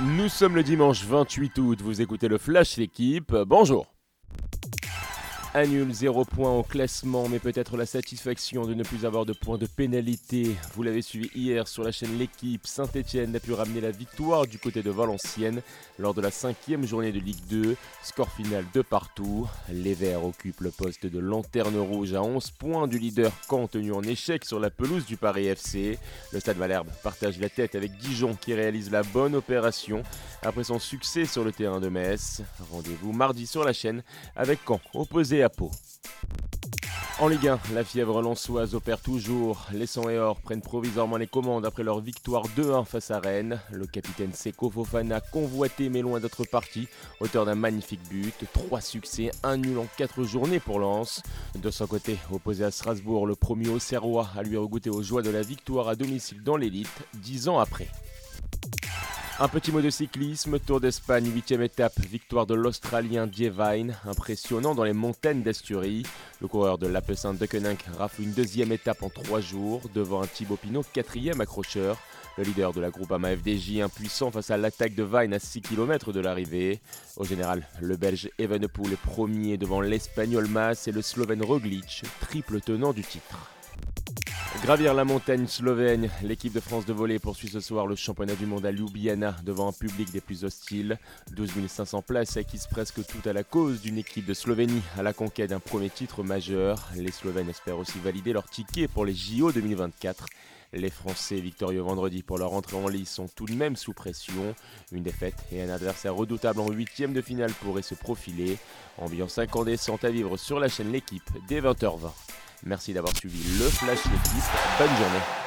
Nous sommes le dimanche 28 août, vous écoutez le Flash L'équipe, bonjour Annule 0 points au classement, mais peut-être la satisfaction de ne plus avoir de points de pénalité. Vous l'avez suivi hier sur la chaîne L'équipe, Saint-Etienne a pu ramener la victoire du côté de Valenciennes lors de la cinquième journée de Ligue 2. Score final de partout. Les Verts occupent le poste de lanterne rouge à 11 points du leader Caen tenu en échec sur la pelouse du Paris FC. Le Stade Malherbe partage la tête avec Dijon qui réalise la bonne opération après son succès sur le terrain de Metz. Rendez-vous mardi sur la chaîne avec Caen opposé à En Ligue 1, la fièvre lançoise opère toujours. Les 100 et Or prennent provisoirement les commandes après leur victoire 2-1 face à Rennes. Le capitaine Seko Fofana, convoité mais loin d'être parti, auteur d'un magnifique but. Trois succès, un nul en quatre journées pour Lens. De son côté, opposé à Strasbourg, le premier au Serrois a lui regoûté aux joies de la victoire à domicile dans l'élite, dix ans après. Un petit mot de cyclisme, Tour d'Espagne, 8 étape, victoire de l'Australien Dievine, impressionnant dans les montagnes d'Asturie. Le coureur de l'Ape Saint-Deceuninck rafle une deuxième étape en trois jours, devant un Thibaut Pinot, quatrième accrocheur. Le leader de la Groupama FDJ impuissant face à l'attaque de Vine à 6 km de l'arrivée. Au général, le Belge Evenepoel est premier devant l'Espagnol Mas et le Slovène Roglic, triple tenant du titre. Gravir la montagne slovène, l'équipe de France de volley poursuit ce soir le championnat du monde à Ljubljana devant un public des plus hostiles. 12 500 places acquises presque toutes à la cause d'une équipe de Slovénie à la conquête d'un premier titre majeur. Les Slovènes espèrent aussi valider leur ticket pour les JO 2024. Les Français victorieux vendredi pour leur entrée en lice sont tout de même sous pression. Une défaite et un adversaire redoutable en huitième de finale pourraient se profiler. Ambiance incandescente à vivre sur la chaîne L'équipe dès 20h20. Merci d'avoir suivi le Flash L'équipe. Bonne journée.